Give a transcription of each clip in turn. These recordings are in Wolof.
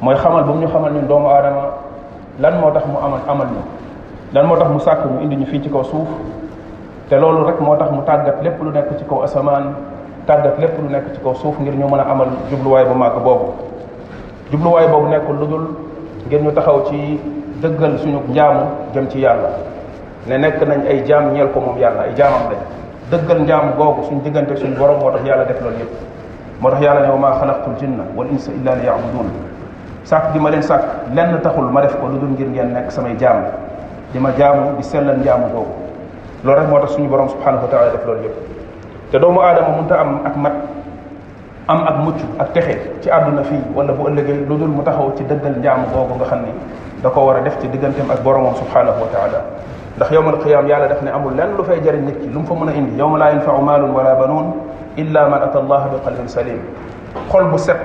mooy xamal bu mu ñu xamal ñun doomu aadama lan moo tax mu amal amal ñu lan moo tax mu sàkk ñu indi ñu fii ci kaw suuf te loolu rek moo tax mu tàggat lépp lu nekk ci kaw asamaan tàggat lépp lu nekk ci kaw suuf ngir ñu mën a amal jubluwaay bu màgg boobu jubluwaay boobu nekkul lu dul ngir ñu taxaw ci dëggal suñu njaamu jëm ci yàlla ne nekk nañ ay jaam ñeel ko moom yàlla ay jaamam lañ dëggal njaamu googu suñ diggante suñu borom moo tax yàlla def loolu yëpp moo tax yàlla ne wa maa xalaqtul jinna wal insa illa li yabudun sàkk gi ma leen sàkk lenn taxul ma def ko lu dul ngir ngeen nekk samay jaamu di ma jaamu di sellal njaamu googu loolu rek moo tax suñu borom subhanahu wa taala def loolu yëpp te doomu aadama mënta am ak mat am ak mucc ak texe ci àdduna fii wala bu ëllëgee lu dul mu taxaw ci dëggal njaamu googu nga xam ni da ko war a def ci digganteem ak boromam subhanahu wa taala ndax yowmal qiyaam yàlla def ne amul lenn lu fay jariñ nit ki lu mu fa mën a indi yowma laa yanfau maalun wala banuun illa man ata allah bi qalbin salim xol bu set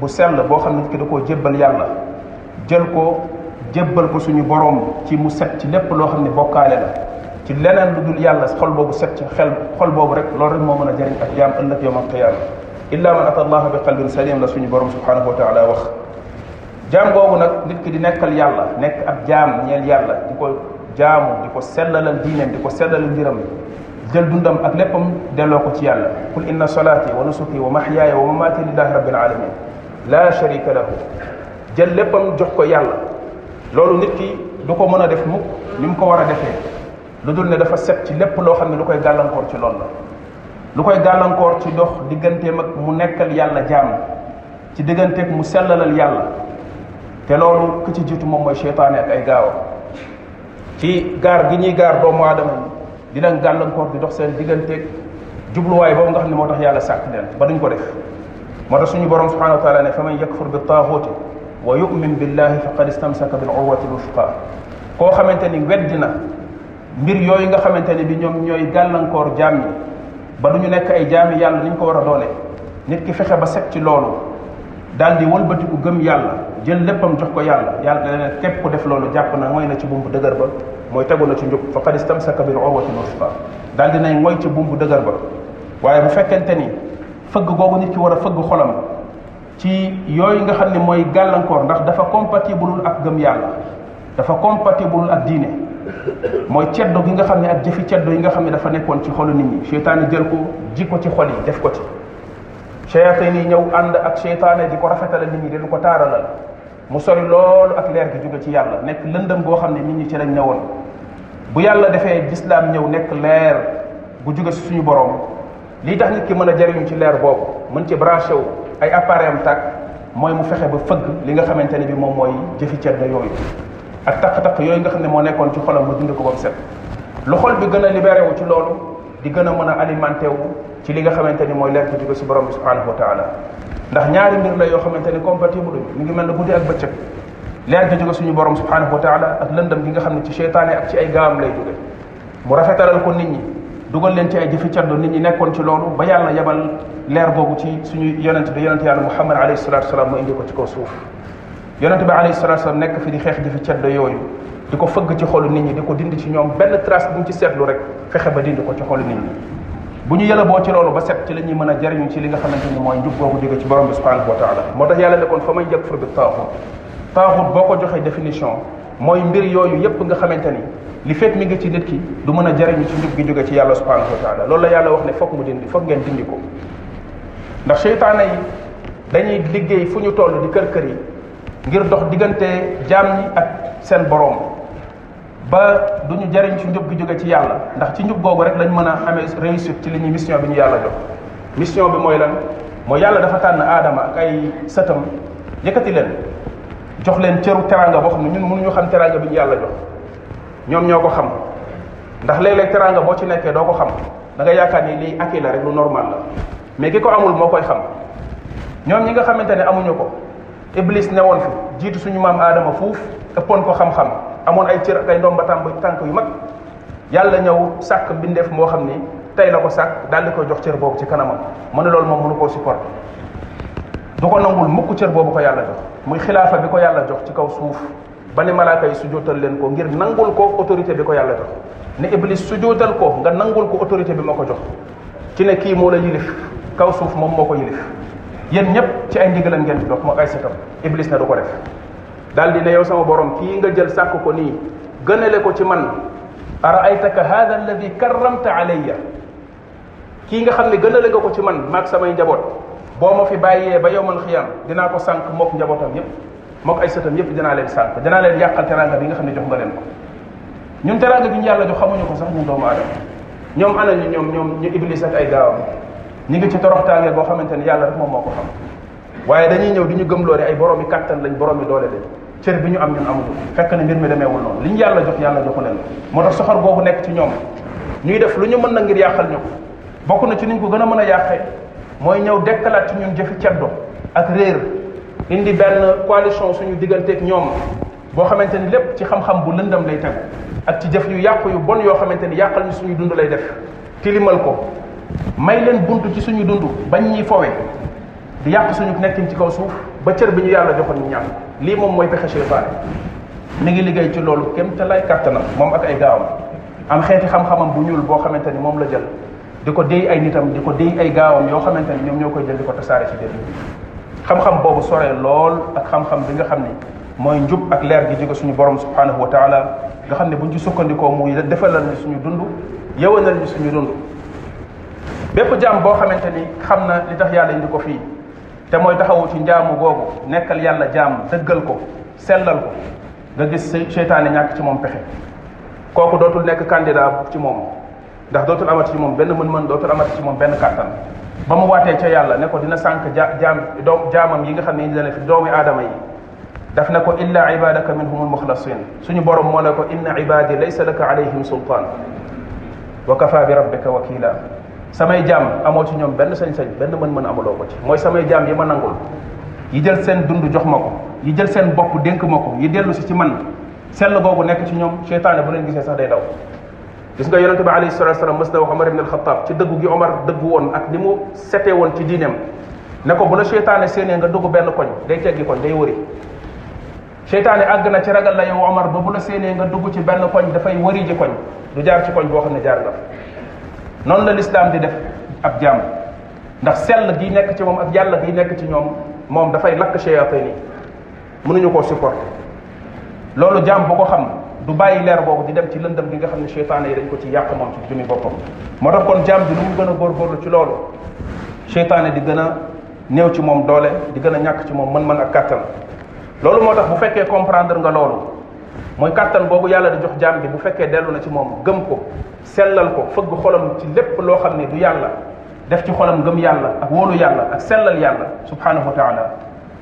bu sell boo xam ne ki da koo jébbal yàlla jël ko jébbal ko suñu boroom ci mu set ci lépp loo xam ne bokkaale la ci leneen lu dul yàlla xol boobu set ci xel xol boobu rek loolu rek moo mën a jëriñ ak jaam ëllëg yawmal qiyaama illa man ata allah bi qalbin salim la suñu boroom subhanahu wa taala wax jaam boobu nag nit ki di nekkal yàlla nekk ab jaam ñeel yàlla di ko jaamu di ko sellalal diineem di ko sellalal mbiram jël dundam ak léppam delloo ko ci yàlla qul inna salaati wa nusuki wa mahyaaya wa mamaati lillahi rabbil alamin la sharika lahu jël léppam jox ko yàlla loolu nit ki du ko mën a def mukk ni mu ko war a defee lu dul ne dafa set ci lépp loo xam ne lu koy gàllankoor ci loolu la lu koy gàllankoor ci dox digganteem ak mu nekkal yàlla jaam ci digganteeg mu sellalal yàlla te loolu ku ci jiitu moom mooy seytaane ak ay gaawa ci gaar gi ñuy gaar doomu aadama yi di leen gàllankoor di dox seen digganteeg jubluwaay boobu nga xam ne moo tax yàlla sàkk leen ba duñ ko def moo tax suñu borom subhanahu wa taala ne fa man yakfur bi taaxuuti wa yumin billahi faqad istamsaka bil urwati l wusqa koo xamante ni weddi na mbir yooyu nga xamante ne bi ñoom ñooy gàllankoor jaam yi ba du ñu nekk ay jaami yàlla ni ñu ko war a doone nit ki fexe ba set ci loolu daal di wëlbatiku gëm yàlla jël léppam jox ko yàlla yàlla da leen képp ku def loolu jàpp na mooy na ci buum bu dëgër ba mooy tegu na ci njub faqad istamsaka bil urwatil wuthqa daal di nay mooy ci buum bu dëgër ba waaye bu fekkente ni fëgg googu nit ki war a fëgg xolam ci yooyu nga xam ne mooy gàllankoor ndax dafa compatible ak gëm yàlla dafa compatible ak diine mooy ceddo gi nga xam ne ak jëfi ceddo yi nga xam ne dafa nekkoon ci xolu nit ñi seytaane jël ko ji ko ci xol yi def ko ci seytaane yi ñëw ànd ak seytaane di ko rafetalal nit ñi di lu ko taaralal mu sori loolu ak leer gi jóge ci yàlla nekk lëndëm goo xam ne nit ñi ci lañ ñëwoon bu yàlla defee lislaam ñëw nekk leer gu jóge si suñu borom lii tax nit ki mën a jariñu ci leer boobu mën ci branché wu ay appareil am tàkk mooy mu fexe ba fëgg li nga xamante ne bi moom mooy jëfi ceddo yooyu ak taq-taq yooyu nga xam ne moo nekkoon ci xolam mu dindi ko ba mu set lu xol bi gën a libéré wu ci loolu di gën a mën a alimenté wu ci li nga xamante ni mooy leer bu jóge si borom bi subhanahu wa taala ndax ñaari mbir la yoo xamante ni compatible duñu mi ngi mel ne guddi ak bëccëg leer gi jóge suñu borom subhanahu wa taala ak lëndëm gi nga xam ne ci seytaane ak ci ay gaam lay jóge mu rafetalal ko nit ñi dugal leen ci ay jëfi caddo nit ñi nekkoon ci loolu ba yàlla yebal leer boobu ci suñu yonent bi yonent yàlla muhammad alayhi salatu wasalaam mu indi ko ci kaw suuf yonent bi alayhi salatu wasalaam nekk fi di xeex jëfi caddo yooyu di ko fëgg ci xolu nit ñi di ko dindi ci ñoom benn trace bu ñu ci seetlu rek fexe ba dindi ko ci xolu nit ñi bu ñu yëla boo ci loolu ba set ci la ñuy mën a jariñu ci li nga xamante ni mooy njub boobu jóge ci borom bi subhanahu wa taala moo tax yàlla ne kon fa may yakfur bi taaxut taaxut boo ko joxee définition mooy mbir yooyu yépp nga xamante ni li fekk mi ngi ci nit ki du mën a jariñu ci njub gi jóge ci yàlla subhanahu wa taala loolu la yàlla wax ne foog mu dindi foog ngeen dindi ko ndax seytaane yi dañuy liggéey fu ñu toll di kër kër yi ngir dox diggante jaam ñi ak seen boroom ba du ñu jariñ ci njub gi jóge ci yàlla ndax ci njub googu rek lañ mën a amee réussite ci li ñuy mission bi ñu yàlla jox mission bi mooy lan mooy yàlla dafa tànn aadama ak ay sëtam yëkkati leen jox leen cëru teraanga boo xam ne ñun mënuñu xam teraanga bi ñu yàlla jox ñoom ñoo ko xam ndax léeg-léeg teraanga boo ci nekkee doo ko xam da nga yaakaar ni lii akii la rek lu normal la mais ki ko amul moo koy xam ñoom ñi nga xamante ne amuñu ko iblis ne woon fi jiitu suñu maam aadama fuuf ëppoon ko xam-xam amoon ay cër ak ay ndomba tàmb tànk yu mag yàlla ñëw sàkk bindeef moo xam ni tey la ko sàkk daal di ko jox cër boobu ci kanamam mu ne loolu moom mënu koo supporter du ko nangul mukk cër boobu ko yàlla jox muy xilaafa bi ko yàlla jox ci kaw suuf ba ni malaaka yi sujootal leen ko ngir nangul ko autorité bi ko yàlla jox ne iblis sujootal ko nga nangul ko autorité bi ma ko jox ci ne kii moo la yilif kaw suuf moom moo ko yilif yéen ñëpp ci ay ndigalam ngeen di dox moo ay setam iblis na du ko def daal di ne yow sama borom kii nga jël sàkk ko nii gënale ko ci man araaytaka hada alladi karramta alayya kii nga xam ne gën a la nga ko ci man maag samay njaboot boo ma fi bàyyee ba yow man xiyaam dinaa ko sànq mook njabootam yépp mook ay sëtam yépp dinaa leen sànq dinaa leen yàqal teraanga bi nga xam ne jox nga leen ko ñun teraanga bi ñu yàlla jox xamuñu ko sax ñun doomu aadama ñoom ana ñu ñoom ñoom ñu iblis ak ay gaawam ñu ngi ci toroxtaange boo xamante ne yàlla rek moom moo ko xam waaye dañuy ñëw di ñu gëmloo ne ay boroomi kàttan lañ boroomi doole lañ cër bi ñu am ñun amuñu fekk na mbir mi demeewul noonu li ñu yàlla jox yàlla joxu leen moo tax soxor boobu nekk ci ñoom ñuy def lu ñu mën na ngir yàqal ñu ko bokk na ci niñ ko gën a mën a yàqee mooy ñëw dekkalaat ci ñun jëfi ceddo ak réer indi benn coalition suñu digganteeg ñoom boo xamante ni lépp ci xam-xam bu lëndam lay tegu ak ci jëf yu yàqu yu bon yoo xamante ni yàqal ñu suñu dund lay def tilimal ko may leen bunt ci suñu dund bañ ñuy fowe di yàq suñu nekkin ci kaw suuf ba cër bi ñu yàlla joxoon ñu ñàkk lii moom mooy pexe seytaane mi ngi liggéey ci loolu kem te lay kàttanam moom ak ay gaawam am xeeti xam-xamam bu ñuul boo xamante ni moom la jël di ko déy ay nitam di ko déy ay gaawam yoo xamante ne ñoom ñoo koy jël di ko tasaare ci biir xam-xam boobu soree lool ak xam-xam bi nga xam ni mooy njub ak leer gi jóge suñu borom subhanahu wa taala nga xam ne buñ ci sukkandikoo muy defalal ñu suñu dund yewanal ñu suñu dund bépp jaam boo xamante ni xam na li tax yàlla indi ko fii te mooy taxawu ci njaamu googu nekkal yàlla jaam dëggal ko sellal ko nga gis seytaane ñàkk ci moom pexe kooku dootul nekk candidat ci moom ndax dootul amati ci moom benn mën-mën dootul amati ci moom benn kàttan ba mu waatee ca yàlla ne ko dina sànq ja jaam doom jaamam yi nga xam ne indi na fi doomi aadama yi daf ne ko illa ibadaka minhumul muxlasin suñu borom moo ne ko inna ibadi laysa laka alayhim sultaan wa kafa bi rabbika wakila samay jaam amoo ci ñoom benn sañ-sañ benn mën-mën amuloo ko ci mooy samay jaam yi ma nangul yi jël seen dund jox ma ko yi jël seen bopp dénk ma ko yi dellu si ci man sell googu nekk ci ñoom seytaane bu leen gisee sax day daw gis nga yonente bi alayhi salatu wasalam mës na wax omar ibn alxataab ci dëggu gi omar dëggu woon ak ni mu setee woon ci diineem ne ko bu la seytaane séenee nga dugg benn koñ day teggi koñ day wëri seytaane àgg na ci ragal la yow omar ba bu la séenee nga dugg ci benn koñ dafay wëri ji koñ du jaar ci koñ boo xam ne jaar nga noonu la lislaam di def ab jaam ndax sell gi nekk ci moom ak yàlla gi nekk ci ñoom moom dafay lakk shayatin yi mënuñu koo supporter loolu jaam bu ko xam du bàyyi leer boobu di dem ci lëndëm gi nga xam ne seytaane yi dañ ko ci yàq moom ci jëmi boppam moo tax kon jaam bi lu mu gën a góorgóorlu ci loolu seytaane di gën a néew ci moom doole di gën a ñàkk ci moom mën-mën ak kàttan loolu moo tax bu fekkee comprendre nga loolu mooy kàttan boobu yàlla di jox jaam bi bu fekkee dellu na ci moom gëm ko sellal ko fëgg xolam ci lépp loo xam ne du yàlla def ci xolam gëm yàlla ak wóolu yàlla ak sellal yàlla subhanahu wa taala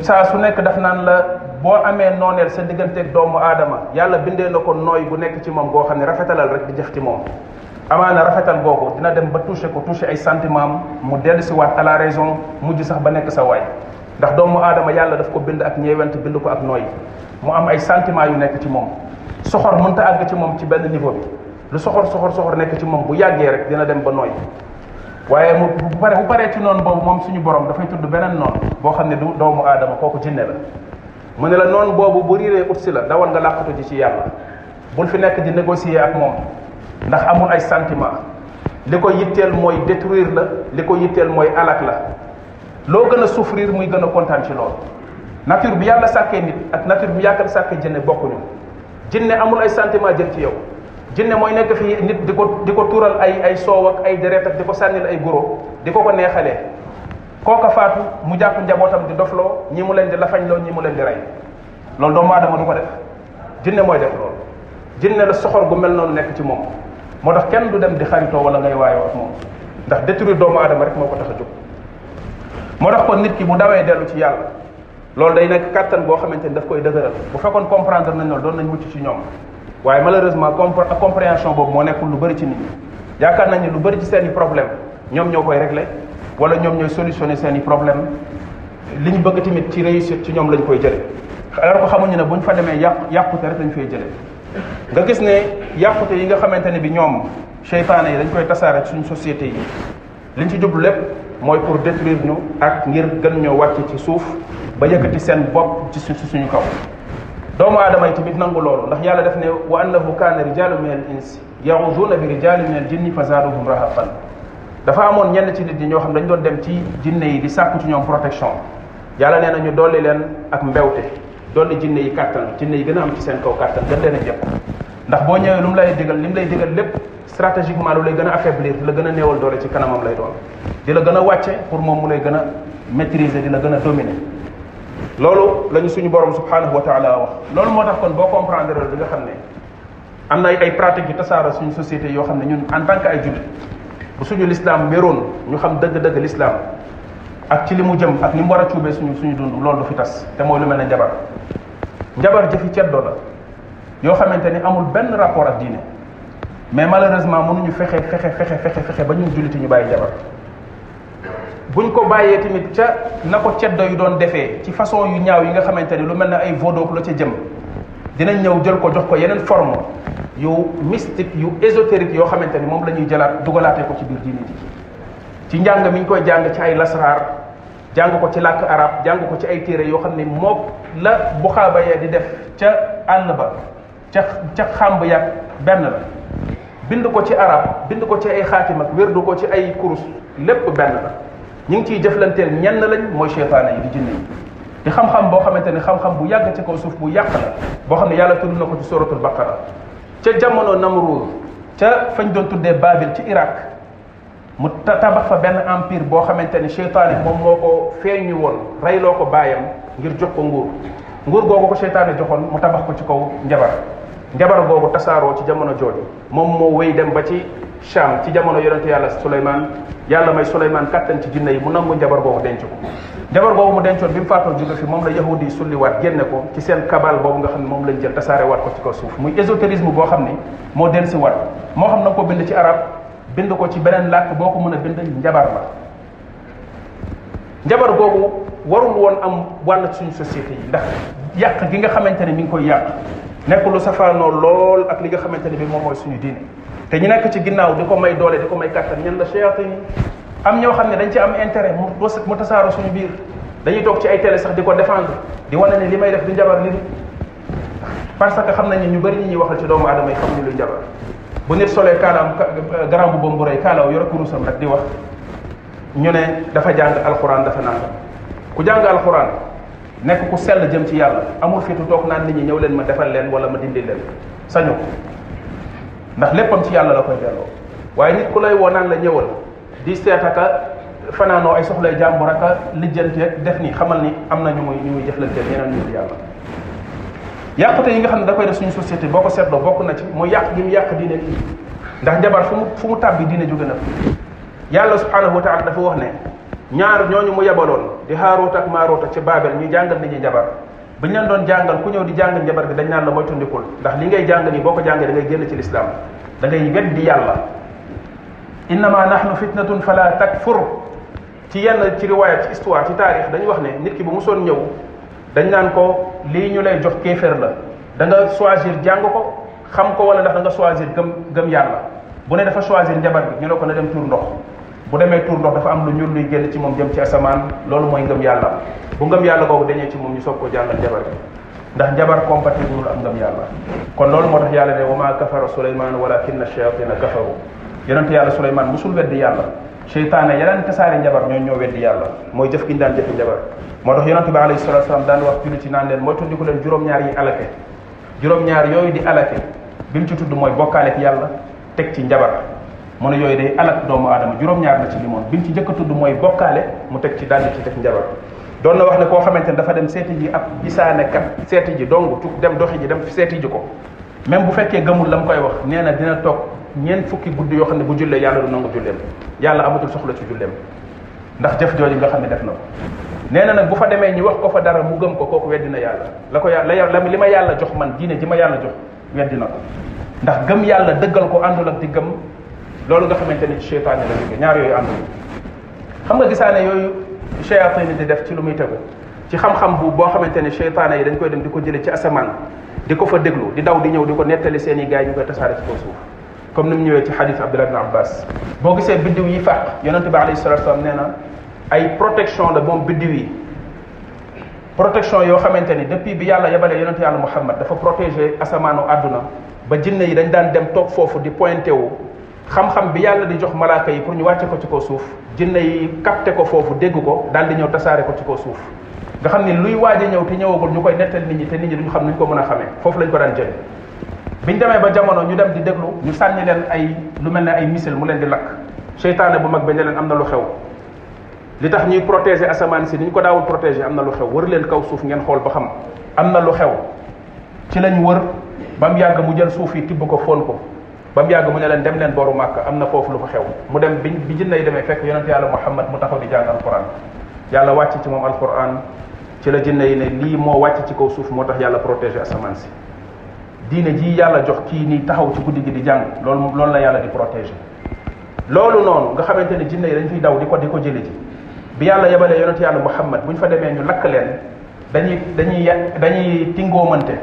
saa su nekk daf naan la boo amee nooneel sa digganteeg doomu aadama yàlla bindee na ko nooy bu nekk ci moom boo xam ne rafetalal rek di jëf ci moom amaana rafetal boobu dina dem ba touché ko touché ay sentiment mu dellu si waat à la raison mujj sax ba nekk sa waay ndax doomu aadama yàlla daf ko bind ak ñeewent bind ko ak nooy mu am ay sentiment yu nekk ci moom soxor mënta àgg ci moom ci benn niveau bi lu soxor soxor soxor nekk ci moom bu yàggee rek dina dem ba nooy waaye mu bu pare bu paree ci noonu boobu moom suñu borom dafay tudd beneen noonu boo xam ne du doomu aadama kooku jinne la mu ne la noonu boobu bu riiree ut si la dawal nga làqatu ji ci yàlla bul fi nekk di négocier ak moom ndax amul ay sentiment li ko yitteel mooy détruire la li ko yitteel mooy alak la loo gën a souffrir muy gën a kontaan ci loolu nature bi yàlla sàkkee nit ak nature bi yàkkal sàkkee jinne bokkuñu jinne amul ay sentiment jëm ci yow jinne mooy nekk fii nit di ko di ko tuural ay ay soow ak ay deret ak di ko sànnil ay guro di ko ko neexalee kooka faatu mu jàpp njabootam di dofloo ñi mu leen di lafañloo ñi mu leen di rey loolu doomu aadama du ko def jinne mooy def loolu jinne la soxor gu mel noonu nekk ci moom moo tax kenn du dem di xaritoo wala ngay waayoo ak moom ndax détruire doomu aadama rek moo ko tax a jóg moo tax kon nit ki bu dawee dellu ci yàlla loolu day nekk kattan boo xamante ni daf koy dëgëral bu fekkoon comprendre nañ loolu doon nañ mucc ci ñoom waaye malheureusement compr compréhension boobu moo nekkul lu bëri ci nit ñi yaakaar nañ ne lu bëri ci seen i problème ñoom ñoo koy régler wala ñoom ñooy solutionner seen i problème li ñu bëgg tamit ci réussite ci ñoom lañ koy jële alors ko xamuñu ne bu ñu fa demee yàqu yàqute rek lañ fay jële nga gis ne yàqute yi nga xamante ne bi ñoom seytaane yi dañ koy tasaare suñu société yi liñ ci jublu lépp mooy pour détruire ñu ak ngir gën ñoo wàcc ci suuf ba yëkkati seen bopp ci su suñu kaw doomu aadama yi tamit nangu loolu ndax yàlla def ne wa annahu kaana rijaalu min al insi yaxuzuuna bi rijaali min al jinni fa zaaduhum rahaqan dafa amoon ñenn ci nit ñi ñoo xam dañ doon dem ci jinne yi di sàkku ci ñoom protection yàlla nee na ñu dolli leen ak mbewte dolli jinne yi kàttan jinne yi gën a am ci seen kaw kàttan gën leen a jëpp ndax boo ñëwee lu mu lay digal li mu lay digal lépp stratégiquement lu lay gën a affaiblir di la gën a néewal doole ci kanamam lay doon di la gën a wàcce pour moom mu lay gën a maîtriser di la gën a dominer loolu lañu suñu borom subhanahu wa taala wax loolu moo tax kon boo comprendre loolu di nga xam ne am na ay ay pratiques yu tasaara suñu société yoo xam ne ñun en tant que ay jullit bu suñu l'islam wéroon ñu xam dëgg-dëgg l'islam ak ci li mu jëm ak ni mu war a cuubee suñu suñu dund loolu du fi tas te mooy lu mel ne njabar njabar jëfi ceddo la yoo xamante ni amul benn rapport ak diine mais malheureusement mënuñu fexe fexe fexe fexe fexe ba ñun julliti ñu bàyyi jabar buñ ko bàyyee tamit ca na ko ceddo yu doon defee ci façon yu ñaaw yi nga xamante ne lu mel ne ay vodoog la ca jëm dinañ ñëw jël ko jox ko yeneen forme yu mystique yu ésotérique yoo xamante ni moom la ñuy jëlaat dugalaatee ko ci biir diine ji ci njàng mi ñu koy jàng ci ay lasraar jàng ko ci làkk arab jàng ko ci ay téere yoo xam ne mook la bu xaaba ya di def ca àll ba ca ca xàmb yàgg benn la bind ko ci arab bind ko ci ay xaatim ak wérdu ko ci ay kurus lépp benn la ñu ngi ciy jëflanteel ñenn lañ mooy seytaane yi di jinne yi di xam-xam boo xamante ne xam-xam bu yàgg ci kaw suuf bu yàq la boo xam ne yàlla tudd na ko ci suratul baqara ca jamono Namruud ca fañ doon tuddee Baabil ci Irak mu tabax fa benn empire boo xamante ni seytaane moom moo ko feeñu woon reyloo ko baayam ngir jox ko nguur nguur googu ko seytaane joxoon mu tabax ko ci kaw njabar njabar googu tasaaroo ci jamono jooju moom moo wéy dem ba ci Sham ci jamono yonente yàlla Souleymane yàlla may Souleymane kattan ci jinne yi mu nangu njabar googu denc ko njabar googu mu dencoon bi mu faatoo jóge fi moom la yahudi yi sulliwaat génne ko ci seen kabal boobu nga xam ne moom lañ jël tasaare waat ko ci kaw suuf muy ésotérisme boo xam ne moo dellusiwaat moo xam na nga ko bind ci arab bind ko ci beneen làkk boo ko mën a bind njabar la njabar googu warul woon am wàll suñu société yi ndax yàq gi nga xamante ne mi ngi koy yàq nekk lu safaanoo lool ak li nga xamante ne bi moom mooy suñu diine te ñu nekk ci ginnaaw di ko may doole di ko may kàttan ñen la shayatin yi am ñoo xam ne dañ ci am intérêt mu mu tasaaro suñu biir dañuy toog ci ay télé sax di ko défendre di wane ne li may def du njabar li parce que xam nañ ne ñu bëri ñi ñuy waxal ci doomu aadama yi xamuñu luy njabar bu nit solee kaalaam garam bu bam bu rey kaalaw yor kurusam rek di wax ñu ne dafa jàng alxuraan dafa naan ku jàng alxuraan nekk ku sell jëm ci yàlla amul fitu toog naan nit ñi ñëw leen ma defal leen wala ma dindi leen sañu ko ndax léppam ci yàlla la koy delloo waaye nit ku lay woo naan la ñëwal di seetaka fanaanoo ay soxlay jàmbur ak a lijjanteeg def ni xamal ni am na ñu muy ñu muy jëflanteel ñeneen ñu yàlla yàqute yi nga xam ne da koy def suñu société boo ko seetloo bokk na ci mooy yàq gi mu yàq diine ji ndax njabar fu mu fu mu tàbbi diine jóge na yàlla subhanahu wa taala dafa wax ne ñaar ñooñu mu yebaloon di haaroota ak maaroota ci baabel ñuy jàngal nit ñi njabar bu ñu leen doon jàngal ku ñëw di jàngal njabar bi dañ naan la mooy tundikul ndax li ngay jàng nii boo ko jàngee da ngay génn ci lislaam da ngay weddi yàlla innama nahnu fitnatun fala takfur ci yenn ci riwaaya ci histoire ci taarix dañu wax ne nit ki bu mu soon ñëw dañ naan ko lii ñu lay jox kéeféer la da nga choisir jàng ko xam ko wala ndax da nga choisir gëm gëm yàlla bu ne dafa choisir njabar bi ñu ne ko na dem tuur ndox bu demee tuur ndox dafa am lu ñuul luy génn ci moom jëm ci asamaan loolu mooy ngëm yàlla bu ngëm yàlla googu dañee ci moom ñu soog koo jàngal njabar bi ndax njabar compatible ak ngëm yàlla kon loolu moo tax yàlla ne wa maa kafara suleymaan walakinna shayatina kafaru yonente yàlla suleymaan musul weddi yàlla seytaane yeneen tasaare njabar ñoo ñoo weddi yàlla mooy jëf gi ñu daan jëfi njabar moo tax yonente bi alayhi salatu wasalam daan wax jullit yi naan leen mooy tundiku leen juróom-ñaar yi alake juróom-ñaar yooyu di alake bi mu ci tudd mooy bokkaale ak yàlla teg ci njabar mu ne yooyu day alak doomu aadama juróom-ñaar la ci limoon bi mu ci njëkk a tudd mooy bokkaale mu teg ci daal di ci teg njabar doon na wax ne koo xamante ne dafa dem seeti ji ab gisaanekat seeti ji dong tu dem doxi ji dem seeti ji ko même bu fekkee gëmul la mu koy wax nee na dina toog ñeent fukki guddi yoo xam ne bu jullee yàlla du nangu julleem yàlla amatul soxla ci julleem ndax jëf jooju nga xam ne def na ko nee na nag bu fa demee ñu wax ko fa dara mu gëm ko kooku weddi na yàlla la ko yàlla la li ma yàlla jox man diine ji ma yàlla jox weddi na ko ndax gëm yàlla dëggal ko àndul ak di gëm loolu nga xamante ni ci seytaane la jóge ñaar yooyu àndul xam nga gisaane yooyu seytaane ni di def ci lu muy tegu ci xam-xam bu boo xamante ni seytaane yi dañ koy dem di ko jële ci asamaan di ko fa déglu di daw di ñëw di ko nettali seen i gaay ñu koy tasaare ci kaw suuf comme ni mu ñëwee ci xadis Abdullah ibn Abbas boo gisee biddiw yi fàq yonente bi alayhi salatu wasalam nee na ay protection la moom biddiw yi protection yoo xamante ni depuis bi yàlla yebalee yonent yàlla Muhammad dafa protéger asamaanu àdduna ba jinne yi dañ daan dem toog foofu di pointé wu xam-xam bi yàlla di jox malaaka yi pour ñu wàcce ko ci kaw suuf jinne yi capté ko foofu dégg ko daal di ñëw tasaare ko ci kaw suuf nga xam ni luy waaj a ñëw te ñëwagul ñu koy nettal nit ñi te nit ñi duñu xam nuñ ko mën a xamee foofu lañ ko daan jël biñ demee ba jamono ñu dem di déglu ñu sànni leen ay lu mel ne ay missile mu leen di lakk seytaane bu mag ba ne leen am na lu xew li tax ñuy protéger asamaan si ni ñu ko daawul protéger am na lu xew wër leen kaw suuf ngeen xool ba xam am na lu xew ci lañ wër ba mu yàgg mu jël suuf yi tibb ko foon ko ba mu yàgg mu ne leen dem leen booru màkk am na foofu lu fa xew mu dem bi bi jinne yi demee fekk yonent yàlla muhammad mu taxaw di jàng alquran yàlla wàcc ci moom alquran ci la jinne yi ne lii moo wàcc ci kaw suuf moo tax yàlla protéger asamaan si diine ji yàlla jox kii nii taxaw ci guddi gi di jàng loolu loolu la yàlla di protéger loolu noonu nga xamante ne jinne yi dañ fiy daw di ko di ko jële ji bi yàlla yebalee yonent yàlla muhammad bu ñu fa demee ñu lakk leen dañuy dañuy ya dañuy tingoomante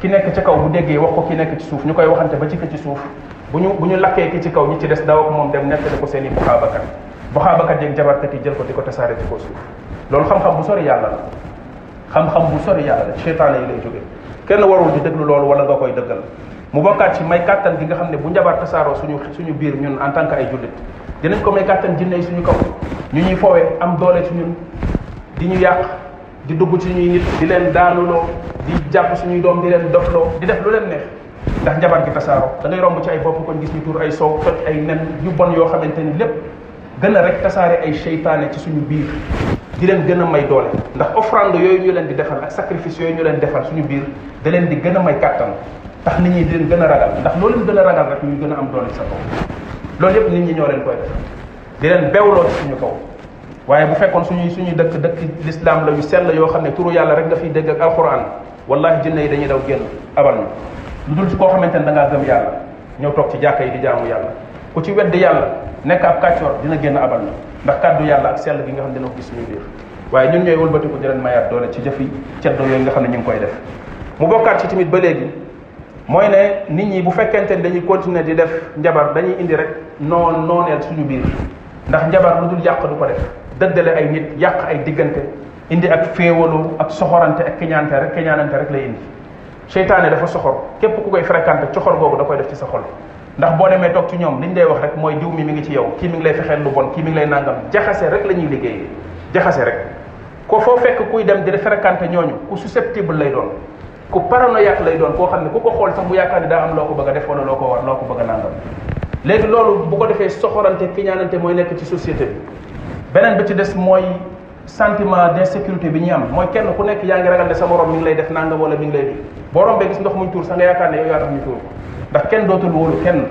ki nekk ci kaw bu déggee wax ko ki nekk ci suuf ñu koy waxante ba ci ki ci suuf bu ñu bu ñu lakkee ki ci kaw ñi ci des daw ak moom dem nekk ko seen i buxaabakat buxaabakat yeeg jabarkat yi jël ko di ko tasaare ci kaw suuf loolu xam-xam bu sori yàlla la xam-xam bu sori yàlla la seytaane yi lay jóge kenn warul di déglu loolu wala nga koy dëggal mu bokkaat ci may kàttan gi nga xam ne bu njabar tasaaroo suñu suñu biir ñun en tant que ay jullit dinañ ko may kàttan jinne yi suñu kaw ñu ñuy foowee am doole ci ñun di ñu yàq di dugg ci ñuy nit di leen daanuloo di jàpp suñuy doom di leen dofloo di def lu leen neex ndax njabar gi tasaaroo da ngay romb ci ay bopp koñ gis ñu tuur ay soow toj ay nen yu bon yoo xamante ni lépp gën a rek tasaare ay seytaane ci suñu biir di leen gën a may doole ndax offrande yooyu ñu leen di defal ak sacrifice yooyu ñu leen defal suñu biir da leen di gën a may kàttan tax nit ñi di leen gën a ragal ndax loo leen gën a ragal rek ñu gën a am doole ci sa kaw loolu yëpp nit ñi ñoo leen koy def di leen bewloo ci suñu kaw waaye bu fekkoon suñuy suñuy dëkk dëkk l'islam la yu sell yoo xam ne turu yàlla rek nga fiy dégg ak alquran wallahi jinne yi dañuy daw génn abal ñu lu dul ci koo xamante ne da ngaa gëm yàlla ñëw toog ci jàkka yi di jaamu yàlla ku ci weddi yàlla nekk ab kàccoor dina génn abal ñu ndax kàddu yàlla ak sell gi nga xam ne dina ko gis suñu biir waaye ñun ñooy wëlbatiku di leen mayaat doole ci jëf yi ceddo yooyu nga xam ne ñu ngi koy def mu bokkaat ci tamit ba léegi mooy ne nit ñi bu fekkente ne dañuy continuer di def njabar dañuy indi rek noon nooneel suñu biir ndax njabar lu dul yàq du ko def dëddale ay nit yàq ay diggante indi ak féewaloo ak soxorante ak keñaante rek keñaanante rek lay indi seytaane dafa soxor képp ku koy fréquenté coxor googu da koy def ci sa xol ndax boo demee toog ci ñoom liñ lay wax rek mooy diw mi mi ngi ci yow kii mi ngi lay fexeel lu bon kii mi ngi lay nangam jaxase rek la ñuy liggéey jaxase rek ko foo fekk kuy dem di fréquenté ñooñu ku susceptible lay doon ku paranoïaque lay doon koo xam ne ku ko xool sax mu yaakaar ne daa am loo ko bëgg a def wala loo ko war loo ko bëgg a nangam léegi loolu bu ko defee soxorante kiñaanante mooy nekk ci société bi beneen bi ci des mooy sentiment d'insécurité bi ñuy am mooy kenn ku nekk yaa ngi ragal ne sa morom mi ngi lay def nangam wala mi ngi lay di boo rombee gis ndox muñ tuur sax nga yaakaar ne yow yaa tax ñu tuur ko ndax kenn dootul wóolu kenn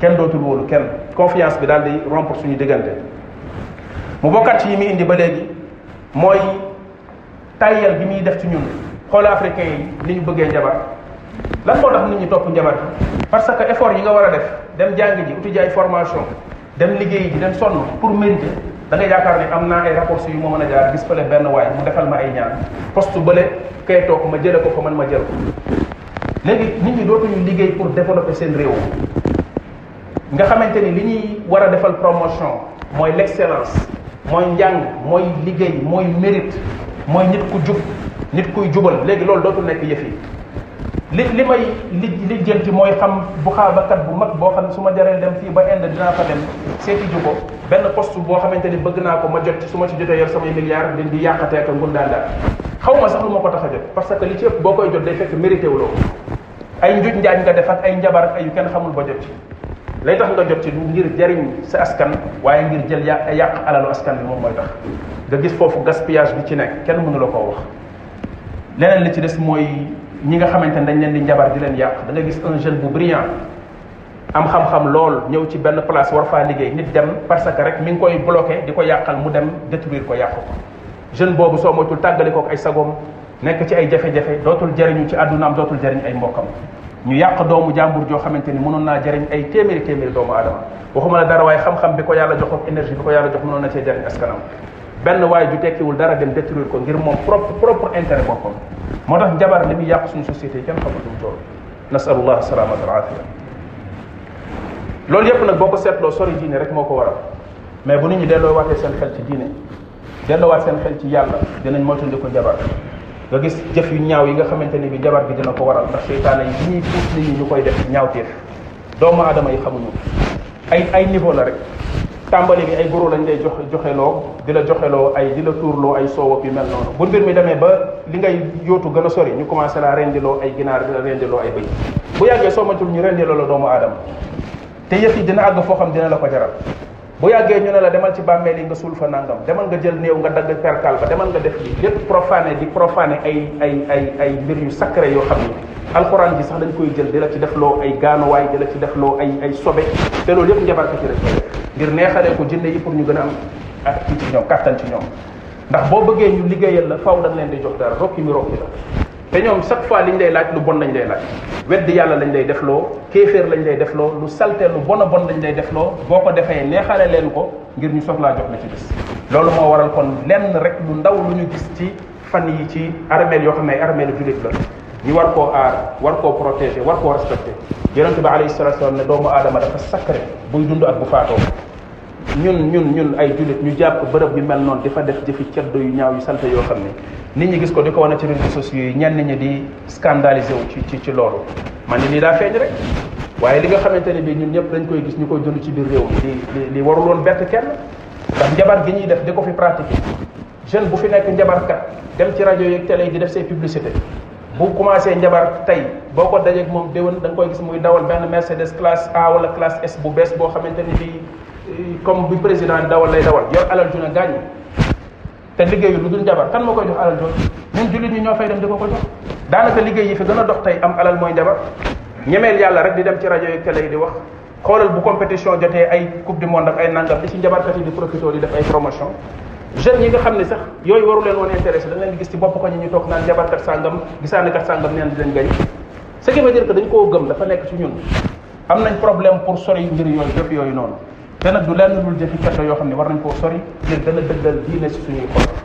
kenn dootul wóolu kenn confiance bi daal di rompre suñu diggante mu bokkaat ci yi muy indi ba léegi mooy tayal bi muy def ci ñun xool africain yi ni ñu bëggee njabar lan moo tax nit ñi topp njabar bi parce que effort yi nga war a def dem jàng ji uti ji ay formation dem liggéey di dem sonn pour mériter da nga yaakaar ne am naa ay rapports yu ma mën a jaar gis fële benn waay mu defal ma ay ñaan poste bële kay toog ma jële ko ko man ma jël ko léegi nit ñi dootuñu liggéey pour développer seen réew nga xamante ni li ñuy war a defal promotion mooy l'excellence mooy njàng mooy liggéey mooy mérite mooy nit ku jub nit kuy jubal léegi loolu dootul nekk yëf yi li li may li li jënti mooy xam bu xaabakat bu mag boo xam ne su ma jaree dem fii ba Inde dinaa fa dem seeti ju ko benn poste boo xamante ni bëgg naa ko ma jot ci su ma ci jotee yor samay milliards di di yàqatee ak ngun daan daal xaw ma sax lu ma ko tax a jot parce que li ci ëpp boo koy jot day fekk mérité wu loo ay njuj njaañ nga def ak ay njabar ak ay yu kenn xamul ba jot ci lay tax nga jot ci du ngir jariñ sa askan waaye ngir jël yàq yàq alalu askan bi moom mooy tax nga gis foofu gaspillage bi ci nekk kenn mënu la koo wax leneen li ci des mooy ñi nga xamante ne dañ leen di njabar di leen yàq da nga gis un jeune bu brillant am xam-xam lool ñëw ci benn place war faa liggéey nit dem parce que rek mi ngi koy bloqué di ko yàqal mu dem détruire ko yàq ko jeune boobu soo moytul tàggale kook ay sagoom nekk ci ay jafe-jafe dootul jariñu ci àddunaam dootul jariñ ay mbokkam ñu yàq doomu jàmbur joo xamante ni mënoon naa jariñ ay téeméeri téeméeri doomu aadama waxuma la dara waaye xam-xam bi ko yàlla jox ak énergie bi ko yàlla jox mënoon na cee jariñ askanam benn waay ju tekkiwul dara dem détruire ko ngir moom propre propre intérêt boppam moo tax njabar li muy yàq suñu société yi kenn xamatul tool nasalullah salaamata al afiya loolu yépp nag boo ko seetloo sori diine rek moo ko waral mais bu nit ñi delloo waatee seen xel ci diine delloo waat seen xel ci yàlla dinañ moytandiku njabar nga gis jëf yu ñaaw yi nga xamante ni bi njabar gi dina ko waral ndax seytaane yi ñuy puus nit ñi ñu koy def ñaawteef doomu aadama yi xamuñu ay ay niveau la rek tàmbali bi ay goro lañ lay joxe joxeloo di la joxeloo ay di la tuurloo ay soow ak yu mel noonu bu mbir mi demee ba li ngay yóotu gën a sori ñu commencé laa rendiloo ay ginaar di la rendiloo ay bëy bu yàggee soo matul ñu rendiloo la doomu aadama te yëf yi dina àgg foo xam dina la ko jaral bu yàggee ñu ne la demal ci bàmmeel yi nga suul fa nangam demal nga jël néew nga dagg perkal ba demal nga def lii lépp profané di profané ay ay ay ay mbir yu sacré yoo xam ni alxuraan ji sax dañ koy jël di la ci def loo ay gaanuwaay di la ci def loo ay ay sobe te loolu yëpp njabar ko ci rek ngir neexalee ko jinne yi pour ñu gën a am ak ci ñoom kàttan ci ñoom ndax boo bëggee ñu liggéeyal la faw da nga leen di jox dara rokki mi rokki la te ñoom chaque fois liñ lay laaj lu bon lañ lay laaj wedd yàlla lañ lay defloo kéeféer lañ lay defloo lu salte lu bon a bon lañ lay defloo boo ko defee neexale leen ko ngir ñu soxlaa jox la ci bis loolu moo waral kon lenn rek lu ndaw lu ñu gis ci fan yi ci armeel yoo xam ne ay armeelu jullit la ñu war koo aar war koo protéger war koo respecter yonente bi alayhi salatu wasalam ne doomu aadama dafa sacré buy dund ak bu faatoo ñun ñun ñun ay jullit ñu jàpp bërëb yu mel noonu di fa def jëfi ceddo yu ñaaw yu salte yoo xam ne nit ñi gis ko di ko wane ci réseaux sociaux yi ñenn ñi di scandaliser wu ci ci ci loolu man ni lii daa feeñ rek waaye li nga xamante ne bii ñun ñëpp dañ koy gis ñu koy dund ci biir réew mi li li li waruloon bett kenn ndax njabar gi ñuy def di ko fi pratiquer jeune bu fi nekk njabarkat dem ci rajo yeeg télé yi di def say publicité bu commencé njabar tey boo ko dajeeg moom déwén da nga koy gis muy dawal benn Mercedes classe A wala classe S bu bees boo xamante ni bii eh, comme bi président di dawal lay dawal yor alal ju ne gàññ te liggéeyu lu dul njabar kan moo koy jox alal jooju ñun jullit ñi ñoo fay dem di ko ko jox daanaka liggéey yi fi gën a dox tey am alal mooy njabar ñemeel yàlla rek di dem ci rajo yeeg télé yi di wax xoolal bu compétition jotee ay coupe du monde ak ay nangam li ci njabarkat yi di profité di def ay promotion jeunes yi nga xam ne sax yooyu waru leen woon intéressé da leen gis ci bopp ko ñu ñu toog naan njabarkat sàngam gisaanekat sàngam neen di leen gañ ce qui veut dire que dañ koo gëm dafa nekk ci ñun am nañ problème pour sori mbir yooyu jëf yooyu noonu te nag du lenn dul jëfi fetto yoo xam ne war nañ koo sori ngir gën a dëggal diine si suñuy xol